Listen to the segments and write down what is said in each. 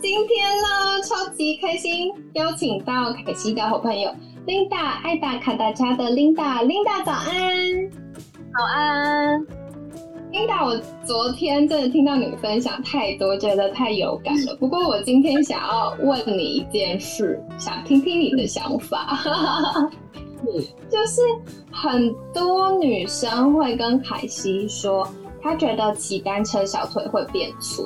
今天呢，超级开心，邀请到凯西的好朋友 Linda 爱打卡达家的 Linda，Linda 早安，早安，Linda，我昨天真的听到你分享太多，觉得太有感了。不过我今天想要问你一件事，想听听你的想法。就是很多女生会跟凯西说，她觉得骑单车小腿会变粗。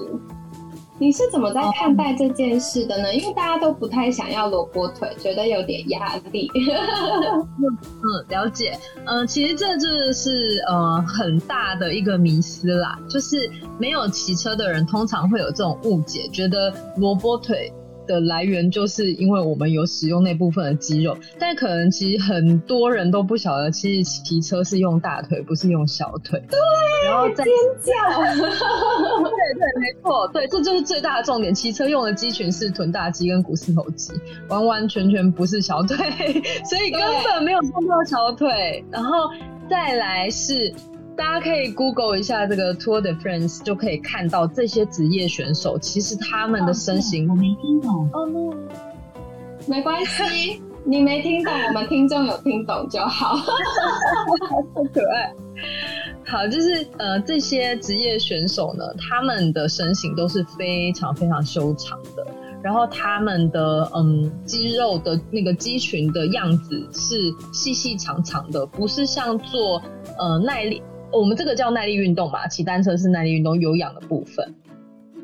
你是怎么在看待这件事的呢？因为大家都不太想要萝卜腿，觉得有点压力。嗯，了解。嗯，其实这就是呃很大的一个迷思啦，就是没有骑车的人通常会有这种误解，觉得萝卜腿。的来源就是因为我们有使用那部分的肌肉，但可能其实很多人都不晓得，其实骑车是用大腿，不是用小腿。对，然后尖叫。没错，对，这就是最大的重点。骑车用的肌群是臀大肌跟股四头肌，完完全全不是小腿，所以根本没有碰到小腿。然后再来是。大家可以 Google 一下这个 Tour de France，就可以看到这些职业选手，其实他们的身形我没听懂哦，没关系，你没听懂，我们听众有听懂就好，好可爱。好，就是呃，这些职业选手呢，他们的身形都是非常非常修长的，然后他们的嗯肌肉的那个肌群的样子是细细长长的，不是像做呃耐力。我们这个叫耐力运动嘛，骑单车是耐力运动有氧的部分。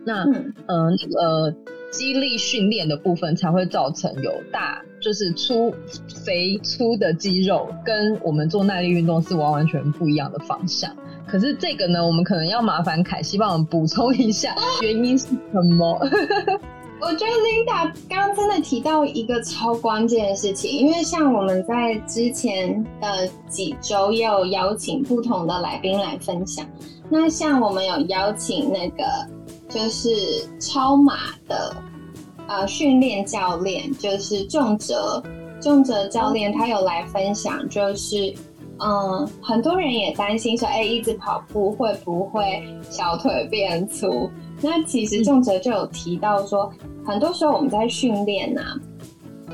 那呃那个肌力训练的部分才会造成有大就是粗肥粗的肌肉，跟我们做耐力运动是完完全不一样的方向。可是这个呢，我们可能要麻烦凯西帮我们补充一下原因是什么。我觉得 Linda 刚刚真的提到一个超关键的事情，因为像我们在之前的几周也有邀请不同的来宾来分享。那像我们有邀请那个就是超马的呃训练教练，就是仲哲仲哲教练，他有来分享，就是嗯，很多人也担心说，哎，一直跑步会不会小腿变粗？那其实仲哲就有提到说，很多时候我们在训练呐，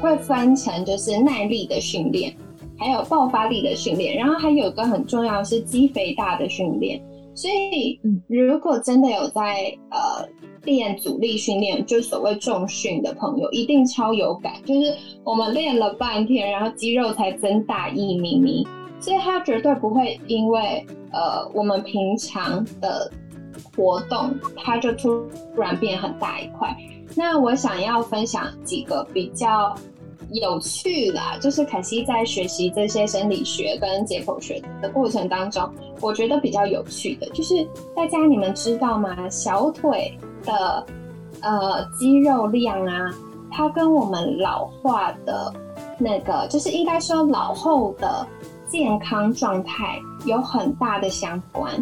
会分成就是耐力的训练，还有爆发力的训练，然后还有个很重要是肌肥大的训练。所以，如果真的有在呃练阻力训练，就所谓重训的朋友，一定超有感。就是我们练了半天，然后肌肉才增大一厘米，所以它绝对不会因为呃我们平常的。活动，它就突然变很大一块。那我想要分享几个比较有趣啦，就是凯西在学习这些生理学跟解剖学的过程当中，我觉得比较有趣的，就是大家你们知道吗？小腿的呃肌肉量啊，它跟我们老化的那个，就是应该说老后的。健康状态有很大的相关，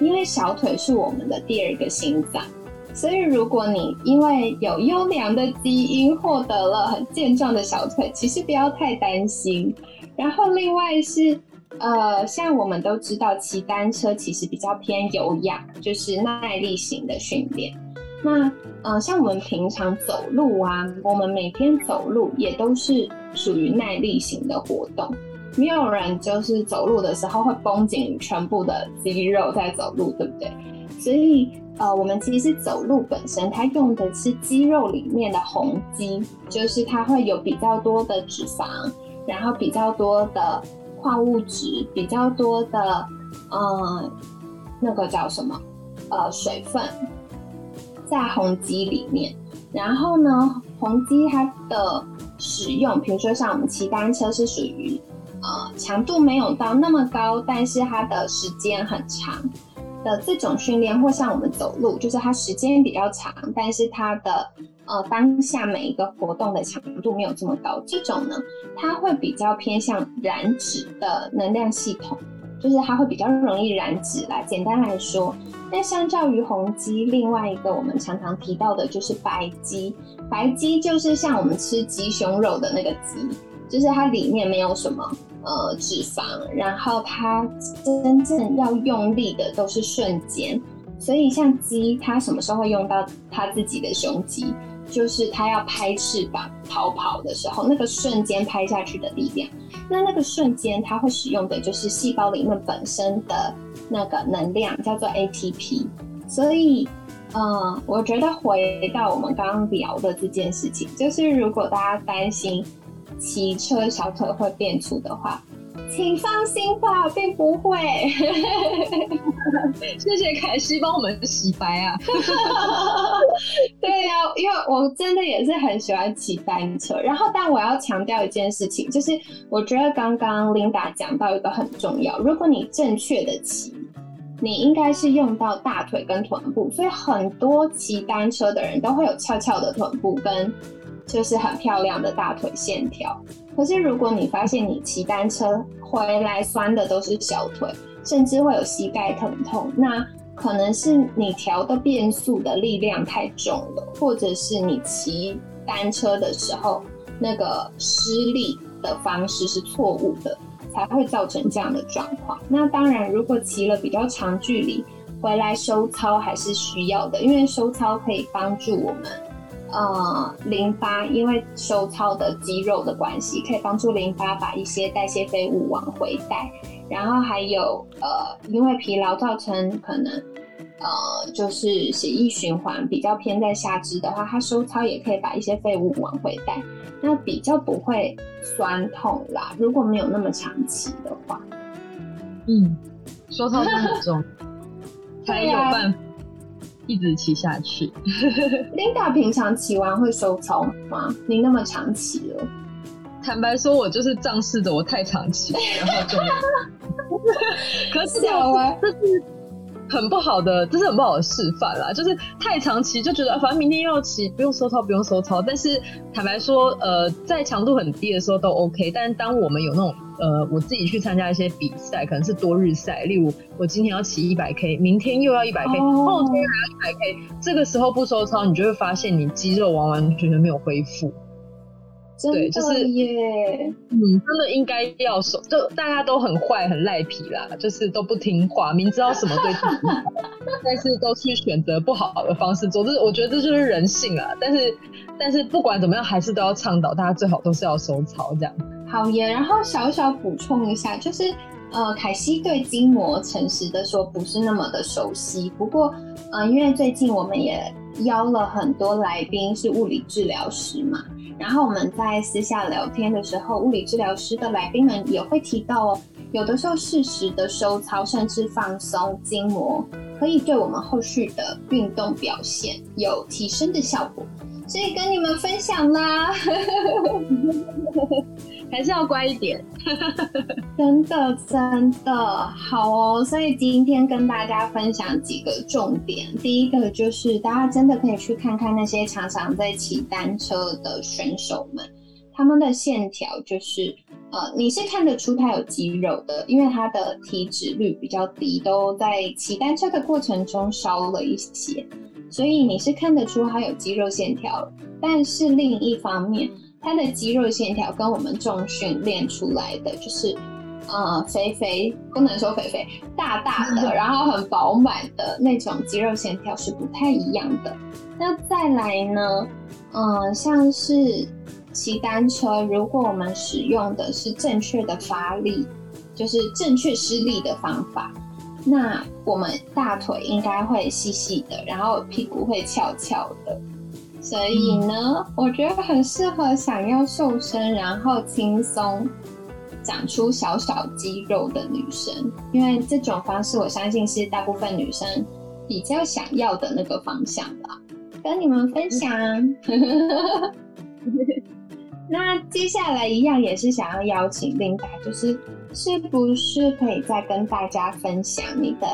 因为小腿是我们的第二个心脏，所以如果你因为有优良的基因获得了很健壮的小腿，其实不要太担心。然后另外是，呃，像我们都知道骑单车其实比较偏有氧，就是耐力型的训练。那呃，像我们平常走路啊，我们每天走路也都是属于耐力型的活动。没有人就是走路的时候会绷紧全部的肌肉在走路，对不对？所以呃，我们其实是走路本身它用的是肌肉里面的红肌，就是它会有比较多的脂肪，然后比较多的矿物质，比较多的嗯，那个叫什么呃水分在红肌里面。然后呢，红肌它的使用，比如说像我们骑单车是属于。呃，强度没有到那么高，但是它的时间很长。的这种训练，或像我们走路，就是它时间比较长，但是它的呃当下每一个活动的强度没有这么高。这种呢，它会比较偏向燃脂的能量系统，就是它会比较容易燃脂啦。简单来说，那相较于红肌，另外一个我们常常提到的就是白肌。白肌就是像我们吃鸡胸肉的那个鸡，就是它里面没有什么。呃，脂肪，然后它真正要用力的都是瞬间，所以像鸡，它什么时候会用到它自己的胸肌？就是它要拍翅膀逃跑的时候，那个瞬间拍下去的力量。那那个瞬间，它会使用的就是细胞里面本身的那个能量，叫做 ATP。所以，嗯，我觉得回到我们刚刚聊的这件事情，就是如果大家担心。骑车小腿会变粗的话，请放心吧，并不会。谢谢凯西帮我们洗白啊！对呀，因为我真的也是很喜欢骑单车。然后，但我要强调一件事情，就是我觉得刚刚 Linda 讲到一个很重要，如果你正确的骑，你应该是用到大腿跟臀部，所以很多骑单车的人都会有翘翘的臀部跟。就是很漂亮的大腿线条，可是如果你发现你骑单车回来酸的都是小腿，甚至会有膝盖疼痛，那可能是你调的变速的力量太重了，或者是你骑单车的时候那个施力的方式是错误的，才会造成这样的状况。那当然，如果骑了比较长距离回来收操还是需要的，因为收操可以帮助我们。呃，淋巴因为收操的肌肉的关系，可以帮助淋巴把一些代谢废物往回带。然后还有呃，因为疲劳造成可能呃，就是血液循环比较偏在下肢的话，它收操也可以把一些废物往回带，那比较不会酸痛啦。如果没有那么长期的话，嗯，收操真的很重，才有办法。一直骑下去。Linda 平常骑完会收操吗？你那么长骑了，坦白说，我就是仗势着我太长骑，然后就。可是啊，这是很不好的，这是很不好的示范啦。就是太长期就觉得，反正明天又要骑，不用收操，不用收操。但是坦白说，呃，在强度很低的时候都 OK。但是当我们有那种呃，我自己去参加一些比赛，可能是多日赛，例如我今天要骑一百 K，明天又要一百 K，后天还要一百 K，这个时候不收操，你就会发现你肌肉完完全全没有恢复。对，就是耶，嗯，真的应该要收，就大家都很坏很赖皮啦，就是都不听话，明知道什么对自己好，但是都去选择不好的方式做，这我觉得这就是人性啊。但是，但是不管怎么样，还是都要倡导大家最好都是要收操这样。好耶，然后小小补充一下，就是呃，凯西对筋膜诚实的说不是那么的熟悉。不过，呃，因为最近我们也邀了很多来宾是物理治疗师嘛，然后我们在私下聊天的时候，物理治疗师的来宾们也会提到哦，有的时候适时的收操甚至放松筋膜，可以对我们后续的运动表现有提升的效果，所以跟你们分享啦。还是要乖一点，真的真的好哦。所以今天跟大家分享几个重点。第一个就是大家真的可以去看看那些常常在骑单车的选手们，他们的线条就是呃，你是看得出他有肌肉的，因为他的体脂率比较低，都在骑单车的过程中烧了一些，所以你是看得出他有肌肉线条。但是另一方面，它的肌肉线条跟我们重训练出来的就是，呃，肥肥不能说肥肥，大大的，然后很饱满的那种肌肉线条是不太一样的。那再来呢，嗯，像是骑单车，如果我们使用的是正确的发力，就是正确施力的方法，那我们大腿应该会细细的，然后屁股会翘翘的。所以呢，我觉得很适合想要瘦身，然后轻松长出小小肌肉的女生，因为这种方式我相信是大部分女生比较想要的那个方向吧。跟你们分享。那接下来一样也是想要邀请琳达，就是是不是可以再跟大家分享你的？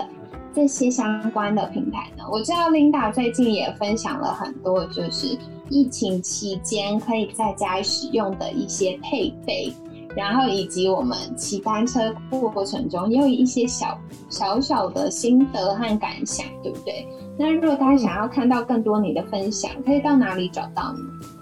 这些相关的平台呢？我知道 Linda 最近也分享了很多，就是疫情期间可以在家使用的一些配备，然后以及我们骑单车过程中也有一些小小小的心得和感想，对不对？那如果大家想要看到更多你的分享，可以到哪里找到你？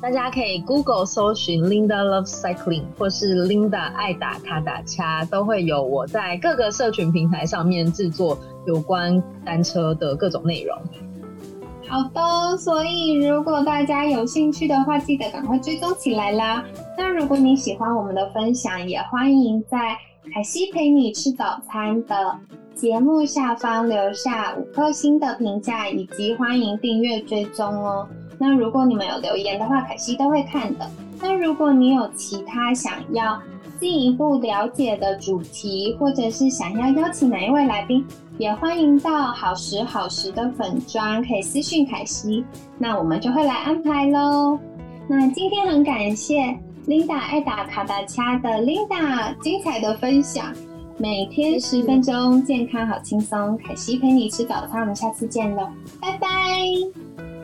大家可以 Google 搜寻 Linda Love Cycling 或是 Linda 爱打卡打掐，都会有我在各个社群平台上面制作有关单车的各种内容。好的，所以如果大家有兴趣的话，记得赶快追踪起来啦。那如果你喜欢我们的分享，也欢迎在凯西陪你吃早餐的节目下方留下五颗星的评价，以及欢迎订阅追踪哦。那如果你们有留言的话，凯西都会看的。那如果你有其他想要进一步了解的主题，或者是想要邀请哪一位来宾，也欢迎到好时好时的粉砖可以私讯凯西，那我们就会来安排喽。那今天很感谢 Linda 爱打卡达掐的 Linda 精彩的分享，每天十分钟，健康好轻松，凯西陪你吃早餐，我们下次见喽，拜拜。